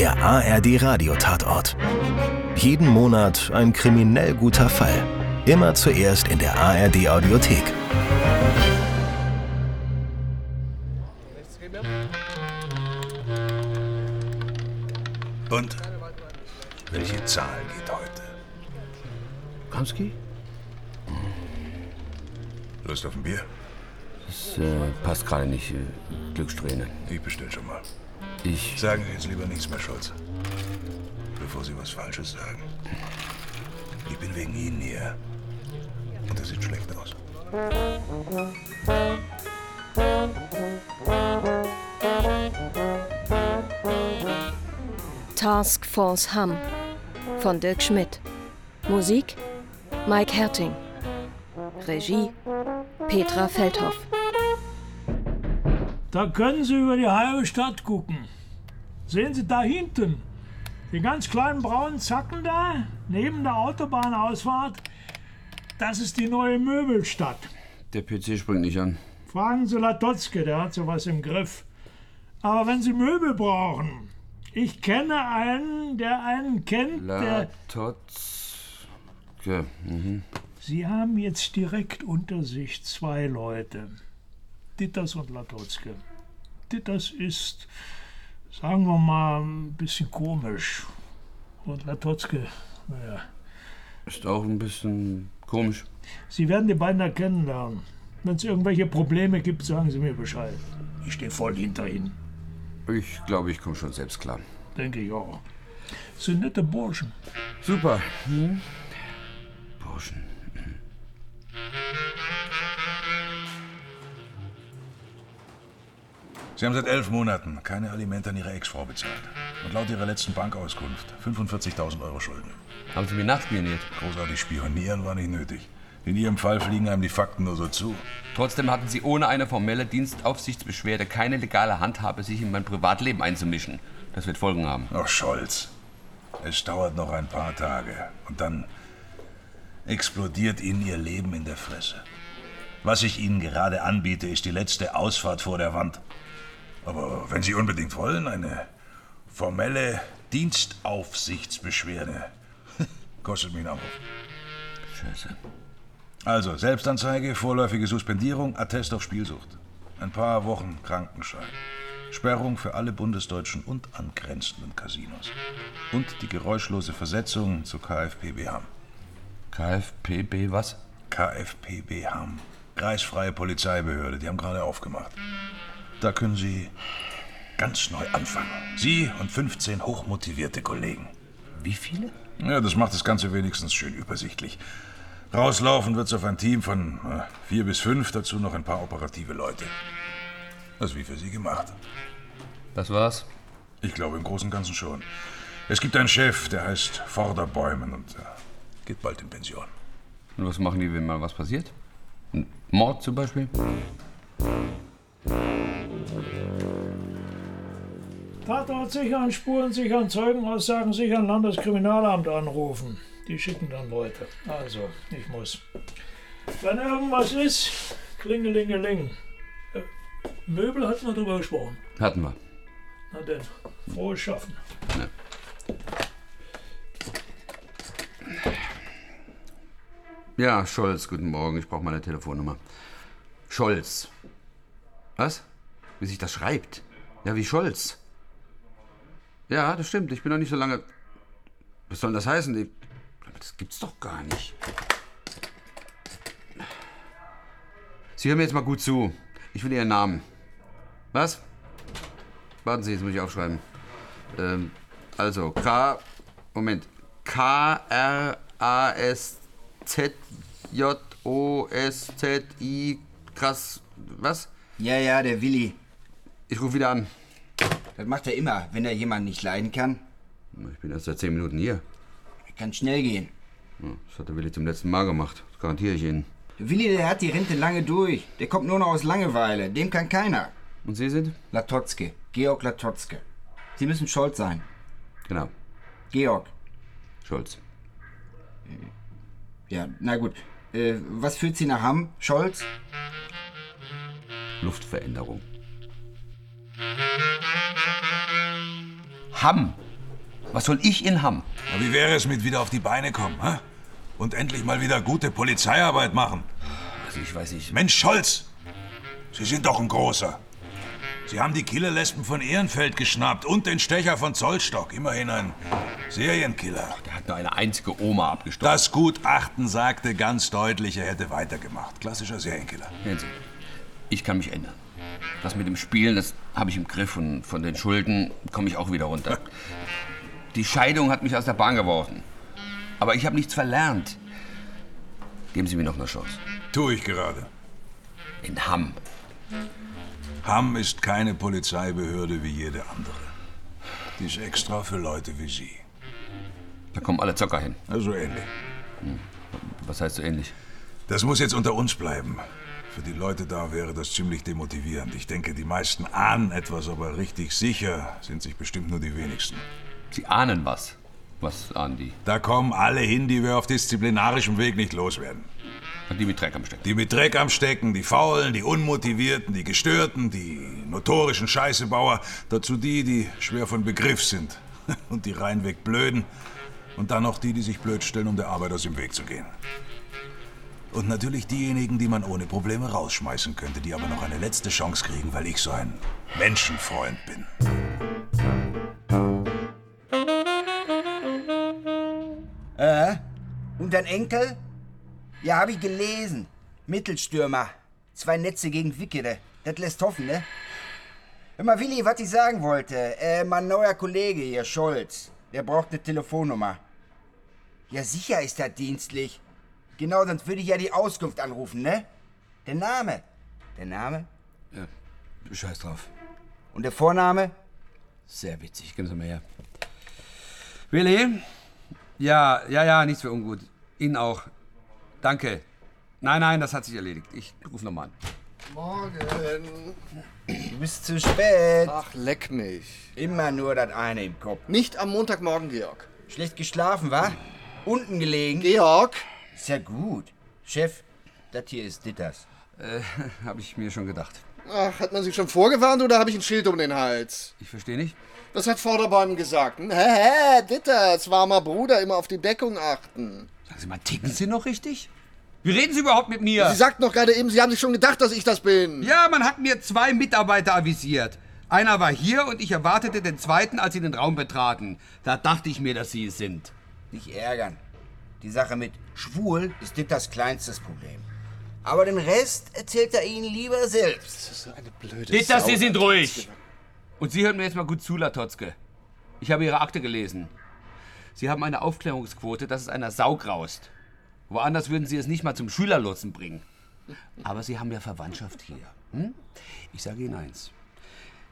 Der ARD Radiotatort. Jeden Monat ein kriminell guter Fall. Immer zuerst in der ARD Audiothek. Und? Welche Zahl geht heute? Kamski? Lust auf ein Bier? Das äh, passt gerade nicht. Äh, Glückssträhne. Ich bestell schon mal. Ich. Sagen Sie jetzt lieber nichts mehr, Schulze. Bevor Sie was Falsches sagen. Ich bin wegen Ihnen hier. Und das sieht schlecht aus. Task Force Hamm von Dirk Schmidt. Musik Mike Herting. Regie Petra Feldhoff. Da können Sie über die halbe Stadt gucken. Sehen Sie da hinten? Die ganz kleinen braunen Zacken da, neben der Autobahnausfahrt? Das ist die neue Möbelstadt. Der PC springt nicht an. Fragen Sie Latotzke, der hat sowas im Griff. Aber wenn Sie Möbel brauchen, ich kenne einen, der einen kennt, der. Latotzke. Mhm. Sie haben jetzt direkt unter sich zwei Leute. Ditters und Latotzke. Ditters ist, sagen wir mal, ein bisschen komisch. Und Latotzke, naja. Ist auch ein bisschen komisch. Sie werden die beiden da kennenlernen. Wenn es irgendwelche Probleme gibt, sagen Sie mir Bescheid. Ich stehe voll hinter Ihnen. Ich glaube, ich komme schon selbst klar. Denke ich auch. Sind nette Burschen. Super. Hm? Burschen. Sie haben seit elf Monaten keine Alimente an Ihre Ex-Frau bezahlt. Und laut Ihrer letzten Bankauskunft 45.000 Euro Schulden. Haben Sie mir nachspioniert? Großartig spionieren war nicht nötig. In Ihrem Fall fliegen einem die Fakten nur so zu. Trotzdem hatten Sie ohne eine formelle Dienstaufsichtsbeschwerde keine legale Handhabe, sich in mein Privatleben einzumischen. Das wird Folgen haben. Ach, Scholz. Es dauert noch ein paar Tage. Und dann explodiert Ihnen Ihr Leben in der Fresse. Was ich Ihnen gerade anbiete, ist die letzte Ausfahrt vor der Wand. Aber wenn Sie unbedingt wollen, eine formelle Dienstaufsichtsbeschwerde kostet mich einen Anruf. Scheiße. Also, Selbstanzeige, vorläufige Suspendierung, Attest auf Spielsucht. Ein paar Wochen Krankenschein. Sperrung für alle bundesdeutschen und angrenzenden Casinos. Und die geräuschlose Versetzung zu KfPB Hamm. KfPB was? KfPB Hamm. Kreisfreie Polizeibehörde, die haben gerade aufgemacht. Da können Sie ganz neu anfangen. Sie und 15 hochmotivierte Kollegen. Wie viele? Ja, das macht das Ganze wenigstens schön übersichtlich. Rauslaufen wird's auf ein Team von äh, vier bis fünf, dazu noch ein paar operative Leute. Das ist wie für Sie gemacht. Das war's. Ich glaube im Großen und Ganzen schon. Es gibt einen Chef, der heißt Vorderbäumen und äh, geht bald in Pension. Und was machen die, wenn mal was passiert? Ein Mord zum Beispiel? Tatort sichern, Spuren sichern, Zeugenaussagen sichern, Landeskriminalamt anrufen. Die schicken dann Leute. Also, ich muss. Wenn irgendwas ist, klingelingeling. Äh, Möbel hatten wir drüber gesprochen. Hatten wir. Na denn, frohes Schaffen. Ja, Scholz, guten Morgen. Ich brauche meine Telefonnummer. Scholz. Was? Wie sich das schreibt? Ja, wie Scholz. Ja, das stimmt. Ich bin noch nicht so lange. Was soll das heißen? Das gibt's doch gar nicht. Sie hören mir jetzt mal gut zu. Ich will Ihren Namen. Was? Warten Sie, jetzt muss ich aufschreiben. Ähm, also, K. Moment. K-R-A-S-Z-J-O-S-Z-I. Krass. Was? Ja, ja, der Willi. Ich rufe wieder an. Das macht er immer, wenn er jemanden nicht leiden kann. Ich bin erst seit zehn Minuten hier. Kann schnell gehen. Das hat der Willi zum letzten Mal gemacht. Das garantiere ich Ihnen. Der Willi, der hat die Rente lange durch. Der kommt nur noch aus Langeweile. Dem kann keiner. Und Sie sind? Latotzke. Georg Latotzke. Sie müssen Scholz sein. Genau. Georg. Scholz. Ja, na gut. Äh, was führt Sie nach Hamm? Scholz? Luftveränderung. Hamm. Was soll ich in Hamm? Na, wie wäre es mit wieder auf die Beine kommen, hä? Und endlich mal wieder gute Polizeiarbeit machen? Also ich weiß nicht. Mensch, Scholz! Sie sind doch ein Großer. Sie haben die Killerlespen von Ehrenfeld geschnappt und den Stecher von Zollstock. Immerhin ein Serienkiller. Der hat nur eine einzige Oma abgestochen. Das Gutachten sagte ganz deutlich, er hätte weitergemacht. Klassischer Serienkiller. Hören Sie, ich kann mich ändern. Das mit dem Spielen, das habe ich im Griff und von den Schulden komme ich auch wieder runter. Die Scheidung hat mich aus der Bahn geworfen. Aber ich habe nichts verlernt. Geben Sie mir noch eine Chance. Tu ich gerade. In Hamm. Hamm ist keine Polizeibehörde wie jede andere. Die ist extra für Leute wie Sie. Da kommen alle Zocker hin. Also ähnlich. Was heißt so ähnlich? Das muss jetzt unter uns bleiben. Für die Leute da wäre das ziemlich demotivierend. Ich denke, die meisten ahnen etwas, aber richtig sicher sind sich bestimmt nur die wenigsten. Sie ahnen was. Was ahnen die? Da kommen alle hin, die wir auf disziplinarischem Weg nicht loswerden. Die mit Dreck am Stecken. Die mit Dreck am Stecken, die Faulen, die Unmotivierten, die Gestörten, die notorischen Scheißebauer. Dazu die, die schwer von Begriff sind. Und die reinweg Blöden. Und dann noch die, die sich blöd stellen, um der Arbeit aus dem Weg zu gehen. Und natürlich diejenigen, die man ohne Probleme rausschmeißen könnte, die aber noch eine letzte Chance kriegen, weil ich so ein Menschenfreund bin. Äh? Und dein Enkel? Ja, hab ich gelesen. Mittelstürmer. Zwei Netze gegen Wickede. Das lässt hoffen, ne? Hör mal, Willi, was ich sagen wollte. Äh, mein neuer Kollege hier, Scholz. Der braucht eine Telefonnummer. Ja, sicher ist er dienstlich. Genau, sonst würde ich ja die Auskunft anrufen, ne? Der Name. Der Name? Ja, scheiß drauf. Und der Vorname? Sehr witzig. Geben Sie mal her. Willi? Ja, ja, ja, nichts für ungut. Ihnen auch. Danke. Nein, nein, das hat sich erledigt. Ich rufe nochmal an. Morgen. Du bist zu spät. Ach, leck mich. Immer nur das eine im Kopf. Nicht am Montagmorgen, Georg. Schlecht geschlafen, wa? Unten gelegen? Georg? Ja gut. Chef, das hier ist Ditters. Äh, habe ich mir schon gedacht. Ach, hat man sich schon vorgewarnt oder habe ich ein Schild um den Hals? Ich verstehe nicht. Was hat Vorderbein gesagt? Hm? Hä, hä, Ditters, warmer Bruder, immer auf die Deckung achten. Sagen Sie mal, ticken Sie noch richtig? Wie reden Sie überhaupt mit mir? Sie sagten doch gerade eben, Sie haben sich schon gedacht, dass ich das bin. Ja, man hat mir zwei Mitarbeiter avisiert. Einer war hier und ich erwartete den zweiten, als sie den Raum betraten. Da dachte ich mir, dass Sie es sind. Nicht ärgern. Die Sache mit schwul ist Ditters kleinstes Problem. Aber den Rest erzählt er Ihnen lieber selbst. Das ist so eine blöde Ditter, Sau. Sie sind ruhig. Und Sie hören mir jetzt mal gut zu, Latotzke. Ich habe Ihre Akte gelesen. Sie haben eine Aufklärungsquote, dass es einer Sau graust. Woanders würden Sie es nicht mal zum Schülerlotsen bringen. Aber Sie haben ja Verwandtschaft hier. Hm? Ich sage Ihnen eins.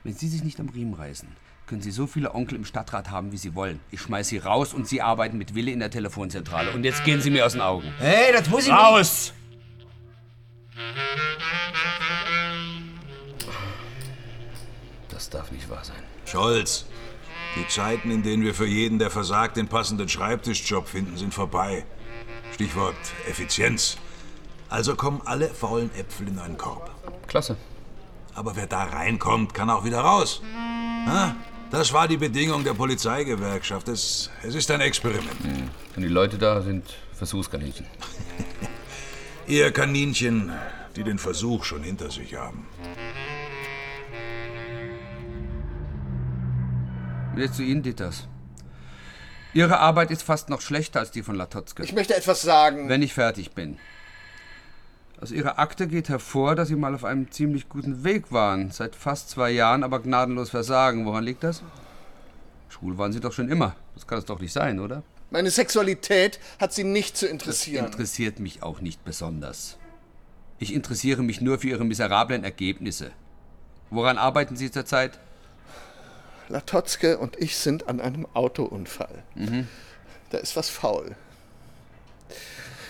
Wenn Sie sich nicht am Riemen reißen, können Sie so viele Onkel im Stadtrat haben, wie Sie wollen. Ich schmeiß Sie raus und Sie arbeiten mit Wille in der Telefonzentrale. Und jetzt gehen Sie mir aus den Augen. Hey, das muss ich. Raus! Das darf nicht wahr sein. Scholz, die Zeiten, in denen wir für jeden, der versagt, den passenden Schreibtischjob finden, sind vorbei. Stichwort Effizienz. Also kommen alle faulen Äpfel in einen Korb. Klasse. Aber wer da reinkommt, kann auch wieder raus. Ha? Das war die Bedingung der Polizeigewerkschaft. Es, es ist ein Experiment. Und die Leute da sind Versuchskaninchen. Ihr Kaninchen, die den Versuch schon hinter sich haben. Jetzt zu Ihnen, Ditters. Ihre Arbeit ist fast noch schlechter als die von Latotzke. Ich möchte etwas sagen. wenn ich fertig bin. Aus Ihrer Akte geht hervor, dass Sie mal auf einem ziemlich guten Weg waren. Seit fast zwei Jahren aber gnadenlos versagen. Woran liegt das? Schwul waren Sie doch schon immer. Das kann es doch nicht sein, oder? Meine Sexualität hat Sie nicht zu Das interessieren. interessiert mich auch nicht besonders. Ich interessiere mich nur für Ihre miserablen Ergebnisse. Woran arbeiten Sie zurzeit? Latotzke und ich sind an einem Autounfall. Da ist was faul.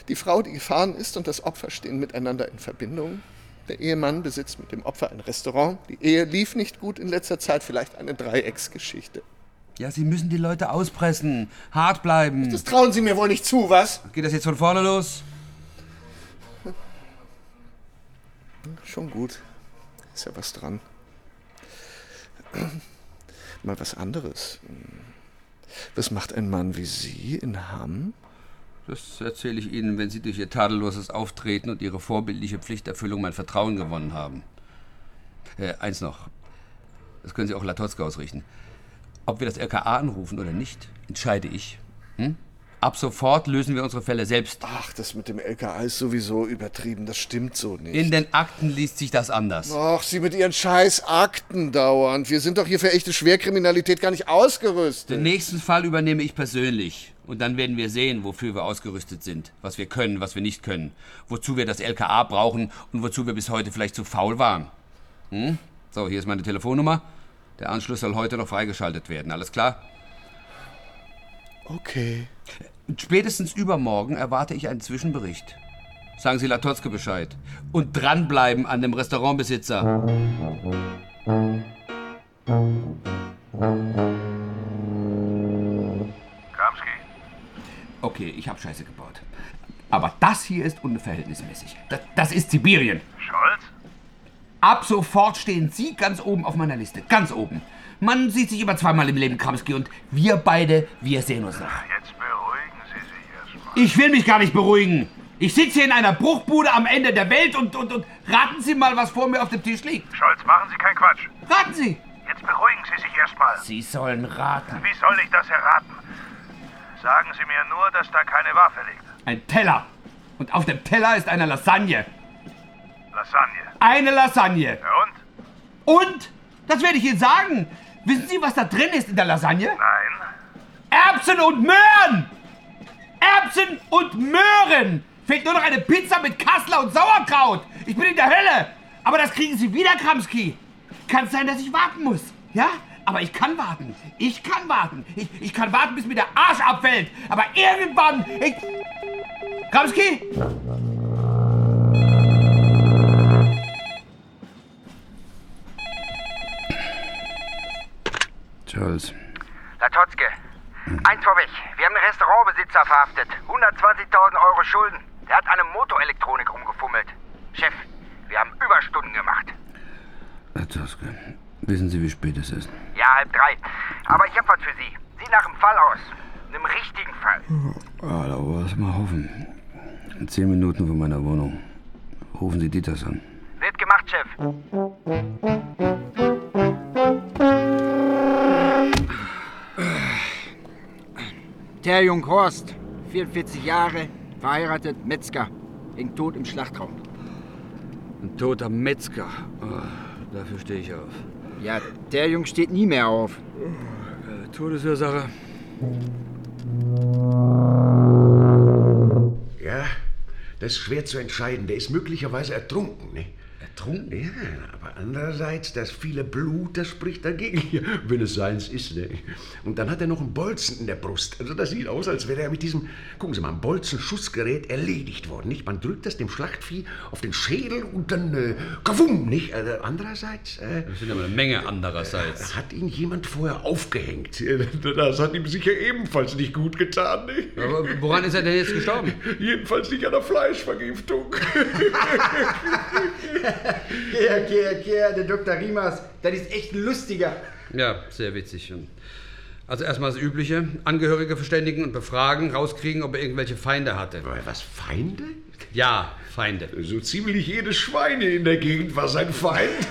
Die Frau, die gefahren ist, und das Opfer stehen miteinander in Verbindung. Der Ehemann besitzt mit dem Opfer ein Restaurant. Die Ehe lief nicht gut in letzter Zeit, vielleicht eine Dreiecksgeschichte. Ja, Sie müssen die Leute auspressen. Hart bleiben. Das trauen Sie mir wohl nicht zu, was? Geht das jetzt von vorne los? Schon gut. Ist ja was dran. Mal was anderes. Was macht ein Mann wie Sie in Hamm? Das erzähle ich Ihnen, wenn Sie durch Ihr tadelloses Auftreten und Ihre vorbildliche Pflichterfüllung mein Vertrauen gewonnen haben. Äh, eins noch. Das können Sie auch Latotzka ausrichten. Ob wir das LKA anrufen oder nicht, entscheide ich. Hm? Ab sofort lösen wir unsere Fälle selbst. Ach, das mit dem LKA ist sowieso übertrieben. Das stimmt so nicht. In den Akten liest sich das anders. Ach, Sie mit Ihren scheiß Akten dauernd. Wir sind doch hier für echte Schwerkriminalität gar nicht ausgerüstet. Den nächsten Fall übernehme ich persönlich. Und dann werden wir sehen, wofür wir ausgerüstet sind, was wir können, was wir nicht können, wozu wir das LKA brauchen und wozu wir bis heute vielleicht zu faul waren. Hm? So, hier ist meine Telefonnummer. Der Anschluss soll heute noch freigeschaltet werden. Alles klar? Okay. Spätestens übermorgen erwarte ich einen Zwischenbericht. Sagen Sie Latotzke Bescheid. Und dranbleiben an dem Restaurantbesitzer. Okay, ich habe Scheiße gebaut. Aber das hier ist unverhältnismäßig. Das, das ist Sibirien. Scholz? Ab sofort stehen Sie ganz oben auf meiner Liste. Ganz oben. Man sieht sich immer zweimal im Leben, Kramski, und wir beide, wir sehen uns noch. Jetzt beruhigen Sie sich erstmal. Ich will mich gar nicht beruhigen. Ich sitze hier in einer Bruchbude am Ende der Welt und, und, und raten Sie mal, was vor mir auf dem Tisch liegt. Scholz, machen Sie keinen Quatsch. Raten Sie. Jetzt beruhigen Sie sich erstmal. Sie sollen raten. Wie soll ich das erraten? Sagen Sie mir nur, dass da keine Waffe liegt. Ein Teller. Und auf dem Teller ist eine Lasagne. Lasagne. Eine Lasagne. Ja, und? Und, das werde ich Ihnen sagen. Wissen Sie, was da drin ist in der Lasagne? Nein. Erbsen und Möhren! Erbsen und Möhren! Fehlt nur noch eine Pizza mit Kassler und Sauerkraut. Ich bin in der Hölle. Aber das kriegen Sie wieder, Kramski. Kann es sein, dass ich warten muss? Ja? Aber ich kann warten. Ich kann warten. Ich, ich kann warten, bis mir der Arsch abfällt. Aber irgendwann... Ich... Kramski? Charles. Latotzke, eins vorweg. Wir haben den Restaurantbesitzer verhaftet. 120.000 Euro Schulden. Der hat an einem Motorelektronik rumgefummelt. Chef, wir haben Überstunden gemacht. Herr Toske, wissen Sie, wie spät es ist? Ja, halb drei. Aber ich hab was für Sie. Sieht nach einem Fall aus. Einem richtigen Fall. Ah, da wollen wir mal hoffen. In zehn Minuten von meiner Wohnung. Rufen Sie Dieters an. Wird gemacht, Chef. Terjung Horst, 44 Jahre, verheiratet, Metzger, hängt tot im Schlachtraum. Ein toter Metzger. Ah, dafür stehe ich auf. Ja, der Jung steht nie mehr auf. Äh, Todesursache? Ja, das ist schwer zu entscheiden. Der ist möglicherweise ertrunken. Ne? Ertrunken? Ja, aber andererseits, das viele Blut, das spricht dagegen, wenn es seins ist. Ne? Und dann hat er noch einen Bolzen in der Brust. Also das sieht aus, als wäre er mit diesem, gucken Sie mal, Bolzenschussgerät erledigt worden. Nicht? Man drückt das dem Schlachtvieh auf den Schädel und dann, äh, kavum, nicht? Also andererseits, äh, Das sind aber eine Menge andererseits. hat ihn jemand vorher aufgehängt. Das hat ihm sicher ebenfalls nicht gut getan. Nicht? Aber woran ist er denn jetzt gestorben? Jedenfalls nicht an der Fleischvergiftung. Kehr, kehr, kehr, der Dr. Riemas, das ist echt lustiger. Ja, sehr witzig. Also erstmal das Übliche. Angehörige verständigen und befragen, rauskriegen, ob er irgendwelche Feinde hatte. Was, Feinde? Ja, Feinde. So ziemlich jedes Schweine in der Gegend war sein Feind.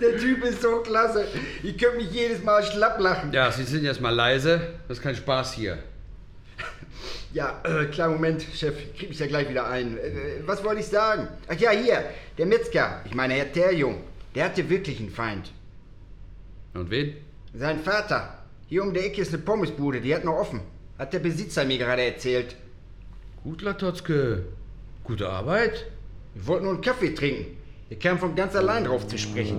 Der Typ ist so klasse. Ich könnte mich jedes Mal schlapp lachen. Ja, Sie sind jetzt mal leise. Das ist kein Spaß hier. Ja, äh, klar, Moment, Chef, krieg mich ja gleich wieder ein. Äh, was wollte ich sagen? Ach ja, hier, der Metzger, ich meine Herr Terjung, der hatte wirklich einen Feind. Und wen? Sein Vater. Hier um der Ecke ist eine Pommesbude, die hat noch offen. Hat der Besitzer mir gerade erzählt. Gut, Latotzke. Gute Arbeit. Wir wollten nur einen Kaffee trinken. Der kam von ganz allein drauf zu sprechen.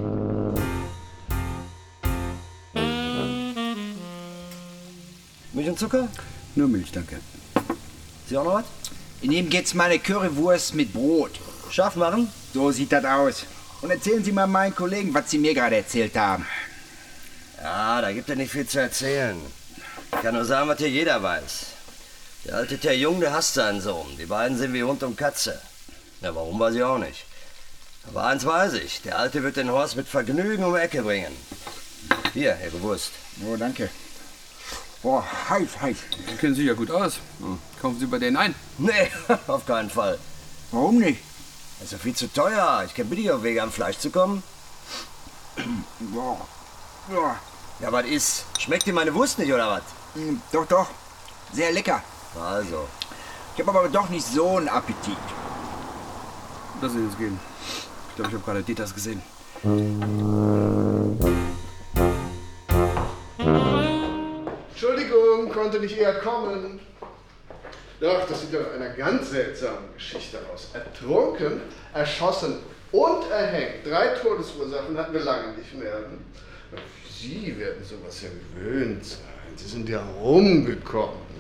Milch und Zucker? Nur Milch, danke. Sie auch noch was? Ich nehme jetzt meine Currywurst mit Brot. Scharf machen? So sieht das aus. Und erzählen Sie mal meinen Kollegen, was Sie mir gerade erzählt haben. Ja, da gibt es nicht viel zu erzählen. Ich kann nur sagen, was hier jeder weiß. Der alte Ter Jung, der hasst seinen Sohn. Die beiden sind wie Hund und Katze. Ja, warum weiß ich auch nicht. Aber eins weiß ich, der Alte wird den Horst mit Vergnügen um die Ecke bringen. Hier, Ihre Wurst. Oh, danke. Boah, heiß, heiß. Sie kennen sich ja gut aus. Kaufen Sie bei denen ein? Nee, auf keinen Fall. Warum nicht? Das ist ja viel zu teuer. Ich kenne billiger Wege, am Fleisch zu kommen. Boah. Boah. Ja, was ist? Schmeckt dir meine Wurst nicht, oder was? Hm, Doch, doch. Sehr lecker. Also. Ich habe aber doch nicht so einen Appetit. Lass ihn jetzt gehen. Ich glaube, ich habe gerade Dieters gesehen. Konnte nicht eher kommen. Doch, das sieht nach einer ganz seltsamen Geschichte aus. Ertrunken, erschossen und erhängt. Drei Todesursachen hatten wir lange nicht mehr. Sie werden sowas ja gewöhnt sein. Sie sind ja rumgekommen.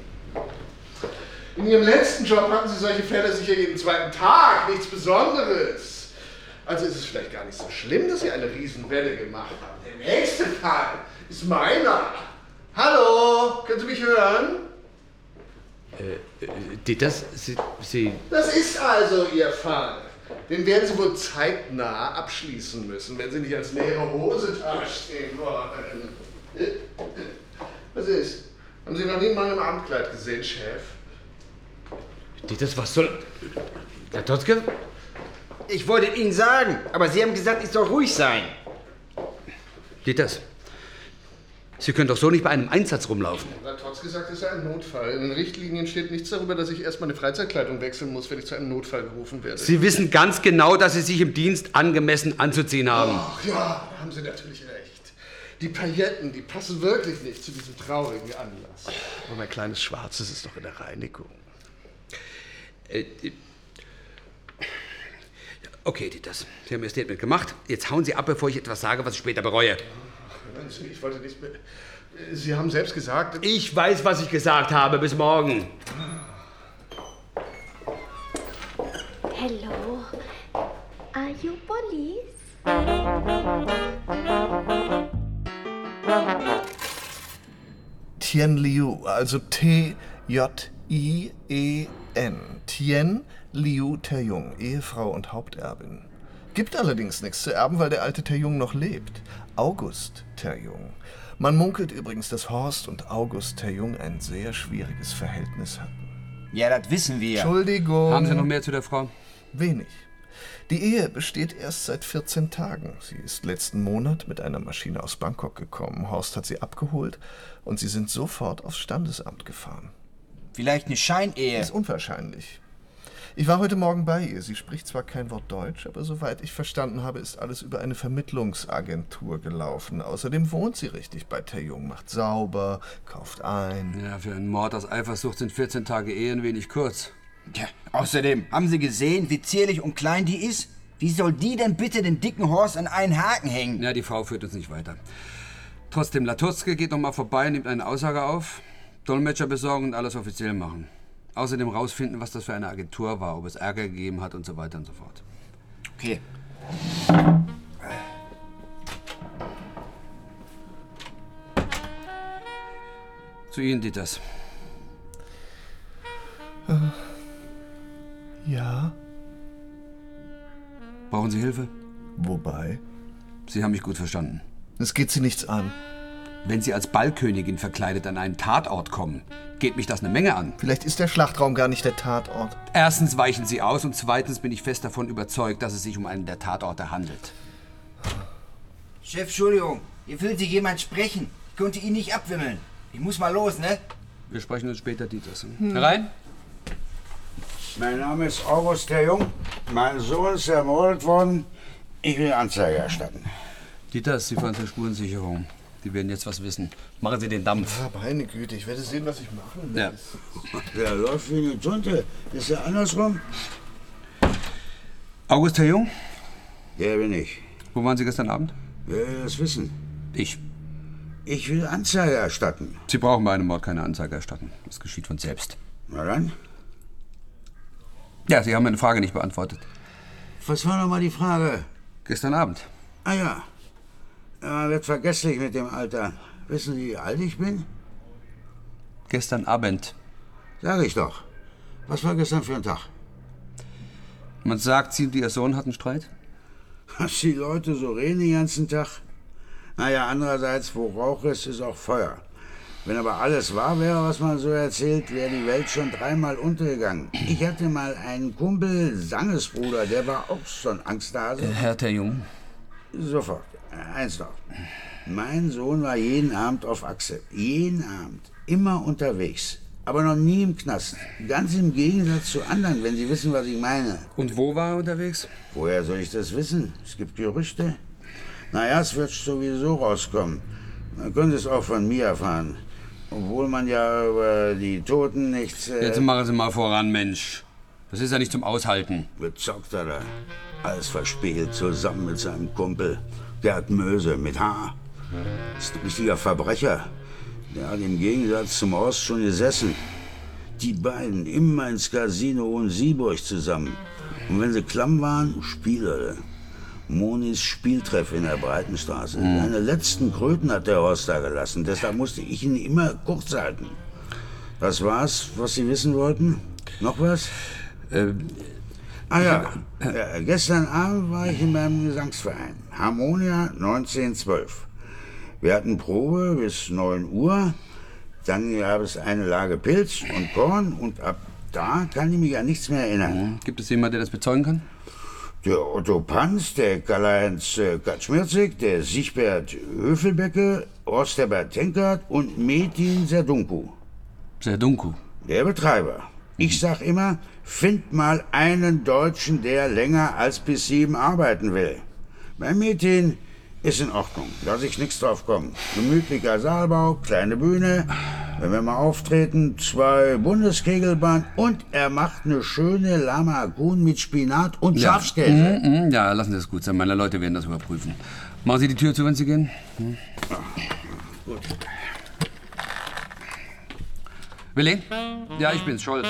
In Ihrem letzten Job hatten Sie solche Fälle sicher jeden zweiten Tag. Nichts Besonderes. Also ist es vielleicht gar nicht so schlimm, dass Sie eine Riesenwelle gemacht haben. Der nächste Fall ist meiner. Hallo, können Sie mich hören? Dieters, Sie, Sie... Das ist also Ihr Fall. Den werden Sie wohl zeitnah abschließen müssen, wenn Sie nicht als leere Hose dastehen wollen. Was ist? Haben Sie noch nie mal im Abendkleid gesehen, Chef? Dieters, was soll... Latotzke? Ich wollte Ihnen sagen, aber Sie haben gesagt, ich soll ruhig sein. Dieters, Sie können doch so nicht bei einem Einsatz rumlaufen. Latotzke sagt, es sei ein Notfall. In den Richtlinien steht nichts darüber, dass ich erst meine Freizeitkleidung wechseln muss, wenn ich zu einem Notfall gerufen werde. Sie wissen ganz genau, dass Sie sich im Dienst angemessen anzuziehen haben. Ach ja, da haben Sie natürlich recht. Die Pailletten, die passen wirklich nicht zu diesem traurigen Anlass. Aber mein kleines Schwarzes ist doch in der Reinigung. Äh, äh, Okay, Dieters, Sie haben Ihr Statement gemacht. Jetzt hauen Sie ab, bevor ich etwas sage, was ich später bereue. Hören Sie, Ich wollte nicht mehr. Sie haben selbst gesagt. Ich weiß, was ich gesagt habe. Bis morgen. Hello. Are you police? Tien Liu, also T-J-I-E-N. Tien Liu Taeyong, Ehefrau und Haupterbin. Gibt allerdings nichts zu erben, weil der alte Taeyong noch lebt. August Taeyong. Man munkelt übrigens, dass Horst und August Taeyong ein sehr schwieriges Verhältnis hatten. Ja, das wissen wir. Entschuldigung. Haben Sie noch mehr zu der Frau? Wenig. Die Ehe besteht erst seit 14 Tagen. Sie ist letzten Monat mit einer Maschine aus Bangkok gekommen. Horst hat sie abgeholt und sie sind sofort aufs Standesamt gefahren. Vielleicht eine Scheinehe. Ist unwahrscheinlich. Ich war heute Morgen bei ihr. Sie spricht zwar kein Wort Deutsch, aber soweit ich verstanden habe, ist alles über eine Vermittlungsagentur gelaufen. Außerdem wohnt sie richtig bei Taeyong, macht sauber, kauft ein. Ja, für einen Mord aus Eifersucht sind 14 Tage Ehe ein wenig kurz. Tja, außerdem, haben Sie gesehen, wie zierlich und klein die ist? Wie soll die denn bitte den dicken Horst an einen Haken hängen? Ja, die Frau führt uns nicht weiter. Trotzdem, Latotzke geht noch mal vorbei, nimmt eine Aussage auf, Dolmetscher besorgen und alles offiziell machen. Außerdem rausfinden, was das für eine Agentur war, ob es Ärger gegeben hat und so weiter und so fort. Okay. Zu Ihnen, Dieters. Ja, Brauchen Sie Hilfe? wobei? Sie haben mich gut verstanden. Es geht sie nichts an. Wenn Sie als Ballkönigin verkleidet an einen Tatort kommen, geht mich das eine Menge an. Vielleicht ist der Schlachtraum gar nicht der Tatort. Erstens weichen Sie aus und zweitens bin ich fest davon überzeugt, dass es sich um einen der Tatorte handelt. Chef, Entschuldigung. Hier will Sie jemand sprechen. Ich konnte ihn nicht abwimmeln. Ich muss mal los, ne? Wir sprechen uns später, Dieters. Herein? Mein Name ist August der Jung. Mein Sohn ist ermordet worden. Ich will Anzeige erstatten. Dieters, Sie fahren zur Spurensicherung. Die werden jetzt was wissen. Machen Sie den Dampf. Ah, meine Güte, ich werde sehen, was ich machen Ja. Der läuft wie eine Tunte. Ist ja andersrum? August Herr Jung, Der bin ich. wo waren Sie gestern Abend? Wer will das wissen? Ich. Ich will Anzeige erstatten. Sie brauchen bei einem Mord keine Anzeige erstatten. Das geschieht von selbst. Na dann? Ja, Sie haben meine Frage nicht beantwortet. Was war noch mal die Frage? Gestern Abend. Ah ja. Ja wird vergesslich mit dem Alter. Wissen Sie, wie alt ich bin? Gestern Abend. Sag ich doch. Was war gestern für ein Tag? Man sagt, Sie und Ihr Sohn hatten Streit? Was die Leute so reden den ganzen Tag. Naja, andererseits, wo Rauch ist, ist auch Feuer. Wenn aber alles wahr wäre, was man so erzählt, wäre die Welt schon dreimal untergegangen. Ich hatte mal einen Kumpel, Sangesbruder, der war auch ein Angsthase. Herr Terjung. Sofort. Eins noch. Mein Sohn war jeden Abend auf Achse. Jeden Abend. Immer unterwegs. Aber noch nie im Knast. Ganz im Gegensatz zu anderen, wenn Sie wissen, was ich meine. Und wo war er unterwegs? Woher soll ich das wissen? Es gibt Gerüchte. Naja, es wird sowieso rauskommen. Man könnte es auch von mir erfahren. Obwohl man ja über die Toten nichts... Äh Jetzt machen Sie mal voran, Mensch. Das ist ja nicht zum Aushalten. Bezockt er da. Alles verspielt, zusammen mit seinem Kumpel. Gerd Möse mit Haar. Ist ein richtiger Verbrecher. Der hat im Gegensatz zum Horst schon gesessen. Die beiden immer ins Casino und Sieburg zusammen. Und wenn sie klamm waren, Spieler. Monis Spieltreff in der Breitenstraße. Mhm. Seine letzten Kröten hat der Horst da gelassen. Deshalb musste ich ihn immer kurz halten. Das war's, was Sie wissen wollten? Noch was? Ah ja. ja, gestern Abend war ich in meinem Gesangsverein. Harmonia 1912. Wir hatten Probe bis 9 Uhr. Dann gab es eine Lage Pilz und Korn und ab da kann ich mich an nichts mehr erinnern. Gibt es jemanden, der das bezeugen kann? Der Otto Panz, der Karl-Heinz äh, Kaczmirzig, der Sigbert Höfelbecke, Horst Herbert Tenkert und Metin Serdunku. Serdunku? Der Betreiber. Ich sag immer, find mal einen Deutschen, der länger als bis sieben arbeiten will. Bei Metin ist in Ordnung, lass ich nichts drauf kommen. Gemütlicher Saalbau, kleine Bühne, wenn wir mal auftreten, zwei Bundeskegelbahnen und er macht eine schöne Lama Kuhn mit Spinat und Ja. Schafskäse. Mhm, mhm, ja, lassen Sie es gut sein. Meine Leute werden das überprüfen. Machen Sie die Tür zu, wenn Sie gehen. Hm. Gut. Willi? Ja, ich bin's, Scholz.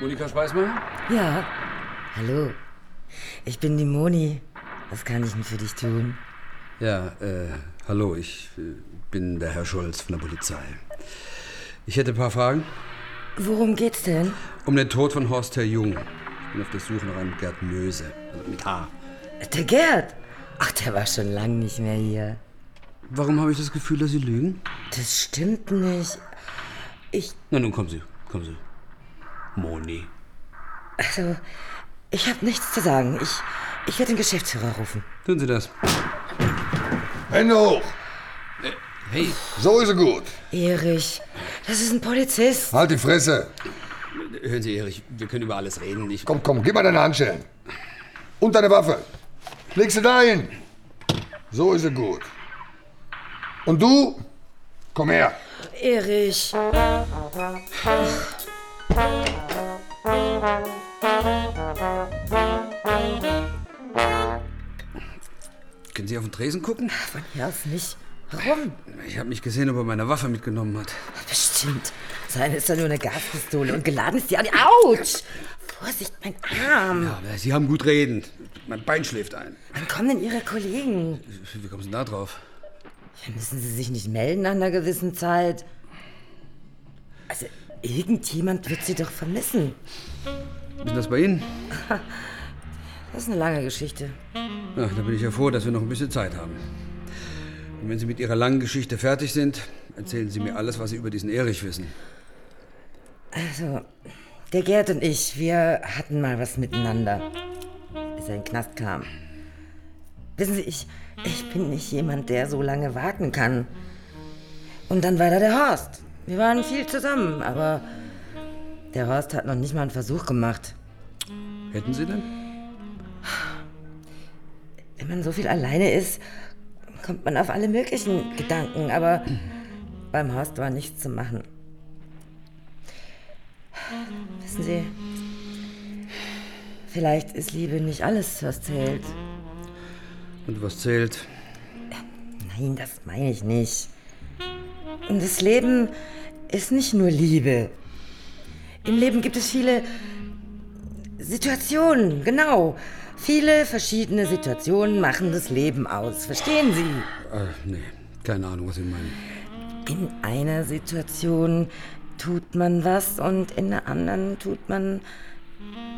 Monika Speismeier? Ja. Hallo. Ich bin die Moni. Was kann ich denn für dich tun? Ja, äh, hallo, ich äh, bin der Herr Scholz von der Polizei. Ich hätte ein paar Fragen. Worum geht's denn? Um den Tod von Horst Herr Jung. Ich bin auf der Suche nach einem Gerd Möse. Also mit H. Der Gerd. Ach, der war schon lang nicht mehr hier. Warum habe ich das Gefühl, dass Sie lügen? Das stimmt nicht. Ich. Na nun, kommen Sie, kommen Sie. Moni. Also, ich habe nichts zu sagen. Ich, ich werde den Geschäftsführer rufen. Tun Sie das. Hände hoch. Hey. So ist er gut. Erich, das ist ein Polizist. Halt die Fresse. Hören Sie, Erich, wir können über alles reden. Ich Komm, komm, gib mal deine Handschellen. Und deine Waffe. Leg sie dahin. So ist er gut. Und du? Komm her. Erich. Können Sie auf den Tresen gucken? Von hier aus nicht. Warum? Ich habe nicht gesehen, ob er meine Waffe mitgenommen hat. Bestimmt. Seine ist doch nur eine Gaspistole und geladen ist die an. Autsch! Vorsicht, mein Arm. Ja, Sie haben gut reden. Mein Bein schläft ein. Wann kommen denn Ihre Kollegen? Wie kommen Sie da drauf? Ja, müssen Sie sich nicht melden nach einer gewissen Zeit? Also, irgendjemand wird Sie doch vermissen. Ist denn das bei Ihnen? Das ist eine lange Geschichte. Ja, da bin ich ja froh, dass wir noch ein bisschen Zeit haben. Und wenn Sie mit Ihrer langen Geschichte fertig sind, erzählen Sie mir alles, was Sie über diesen Erich wissen. Also, der Gerd und ich, wir hatten mal was miteinander, bis er in den Knast kam. Wissen Sie, ich, ich bin nicht jemand, der so lange warten kann. Und dann war da der Horst. Wir waren viel zusammen, aber der Horst hat noch nicht mal einen Versuch gemacht. Hätten Sie denn? Wenn man so viel alleine ist, kommt man auf alle möglichen Gedanken, aber beim Horst war nichts zu machen. Wissen Sie, vielleicht ist Liebe nicht alles, was zählt. Und was zählt? Nein, das meine ich nicht. Und das Leben ist nicht nur Liebe. Im Leben gibt es viele Situationen, genau. Viele verschiedene Situationen machen das Leben aus. Verstehen Sie? Äh, nee, keine Ahnung, was Sie meinen. In einer Situation tut man was und in der anderen tut man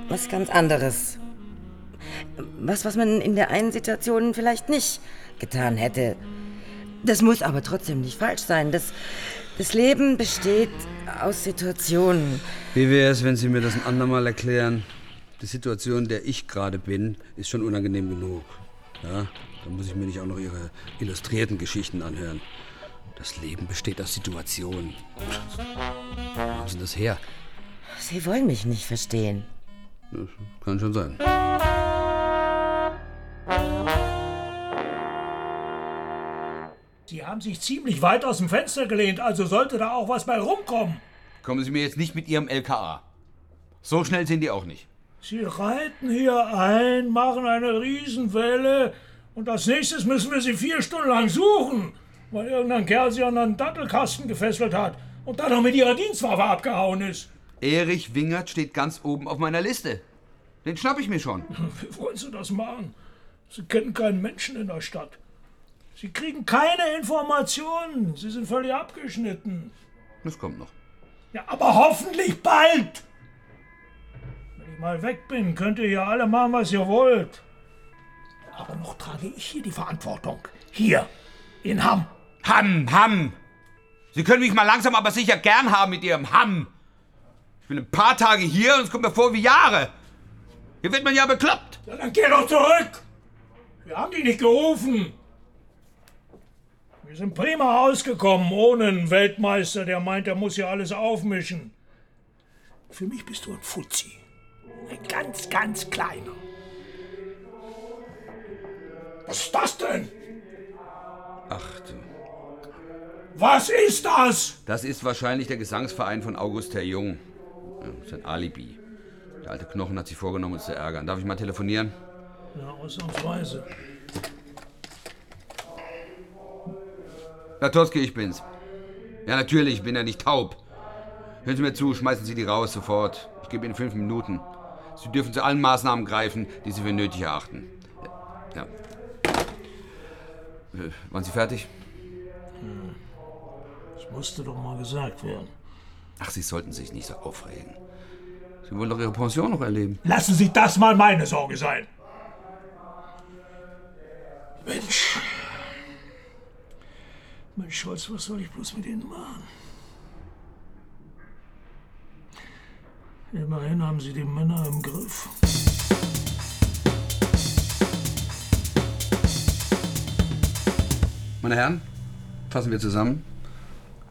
was ganz anderes. Was, was man in der einen Situation vielleicht nicht getan hätte. Das muss aber trotzdem nicht falsch sein. Das, das Leben besteht aus Situationen. Wie wäre es, wenn Sie mir das ein andermal erklären? Die Situation, in der ich gerade bin, ist schon unangenehm genug. Ja, da muss ich mir nicht auch noch Ihre illustrierten Geschichten anhören. Das Leben besteht aus Situationen. Wo haben Sie das her? Sie wollen mich nicht verstehen. Das kann schon sein. Sie haben sich ziemlich weit aus dem Fenster gelehnt, also sollte da auch was bei rumkommen. Kommen Sie mir jetzt nicht mit Ihrem LKA. So schnell sind die auch nicht. Sie reiten hier ein, machen eine Riesenwelle und als nächstes müssen wir sie vier Stunden lang suchen, weil irgendein Kerl sie an einen Dattelkasten gefesselt hat und dann noch mit ihrer Dienstwaffe abgehauen ist. Erich Wingert steht ganz oben auf meiner Liste. Den schnapp ich mir schon. Wie wollen Sie das machen? Sie kennen keinen Menschen in der Stadt. Sie kriegen keine Informationen. Sie sind völlig abgeschnitten. Das kommt noch. Ja, aber hoffentlich bald. Wenn ich mal weg bin, könnt ihr ja alle machen, was ihr wollt. Aber noch trage ich hier die Verantwortung. Hier, in Hamm. Hamm, Hamm! Sie können mich mal langsam aber sicher gern haben mit Ihrem Hamm. Ich bin ein paar Tage hier und es kommt mir vor wie Jahre. Hier wird man ja bekloppt. Ja, dann geh doch zurück. Wir haben dich nicht gerufen. Wir sind prima ausgekommen, ohne einen Weltmeister, der meint, er muss hier alles aufmischen. Für mich bist du ein Fuzzi. Ein ganz, ganz kleiner. Was ist das denn? Ach du. Was ist das? Das ist wahrscheinlich der Gesangsverein von August Herr Jung. Ja, sein Alibi. Der alte Knochen hat sich vorgenommen, uns zu ärgern. Darf ich mal telefonieren? Ja, ausnahmsweise. Latoski, ich bin's. Ja, natürlich, ich bin ja nicht taub. Hören Sie mir zu, schmeißen Sie die raus sofort. Ich gebe Ihnen fünf Minuten. Sie dürfen zu allen Maßnahmen greifen, die Sie für nötig erachten. Ja. Äh, Waren Sie fertig? Das musste doch mal gesagt werden. Ach, Sie sollten sich nicht so aufregen. Sie wollen doch Ihre Pension noch erleben. Lassen Sie das mal meine Sorge sein. Mensch. Mensch, Scholz, was soll ich bloß mit Ihnen machen? Immerhin haben Sie die Männer im Griff. Meine Herren, fassen wir zusammen.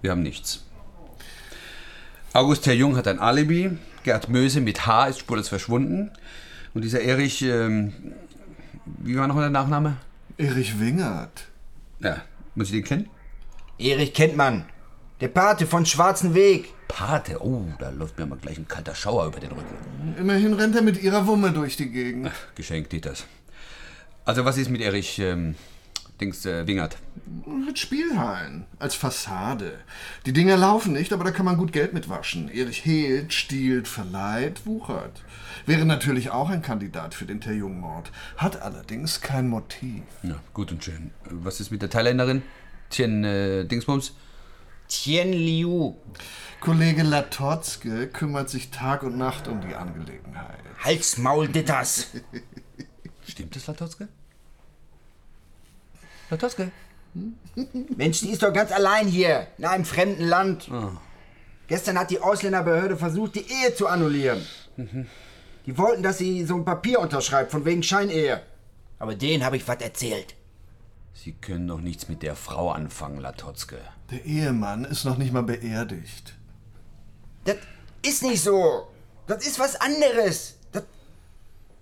Wir haben nichts. August Herr Jung hat ein Alibi. Gerd Möse mit H ist spurlos verschwunden. Und dieser Erich, ähm, wie war noch der Nachname? Erich Wingert. Ja, muss ich den kennen? Erich kennt man. Der Pate von Schwarzen Weg. Pate? Oh, da läuft mir mal gleich ein kalter Schauer über den Rücken. Immerhin rennt er mit ihrer Wumme durch die Gegend. Geschenkt, Dieters. Also, was ist mit Erich, ähm, Dings, äh, Wingert? Mit Spielhallen. Als Fassade. Die Dinger laufen nicht, aber da kann man gut Geld mitwaschen. Erich hehlt, stiehlt, verleiht, wuchert. Wäre natürlich auch ein Kandidat für den Terjung-Mord. Hat allerdings kein Motiv. Ja, gut und schön. Was ist mit der Thailänderin? Tien, äh, Dingsbums? Tien Liu. Kollege Latotzke kümmert sich Tag und Nacht um die Angelegenheit. Halsmaul Ditters. Stimmt das, Latotzke? Latotzke? Mensch, die ist doch ganz allein hier, in einem fremden Land. Gestern hat die Ausländerbehörde versucht, die Ehe zu annullieren. Die wollten, dass sie so ein Papier unterschreibt, von wegen Scheinehe. Aber denen habe ich was erzählt. Sie können doch nichts mit der Frau anfangen, Latotzke. Der Ehemann ist noch nicht mal beerdigt. Das ist nicht so. Das ist was anderes.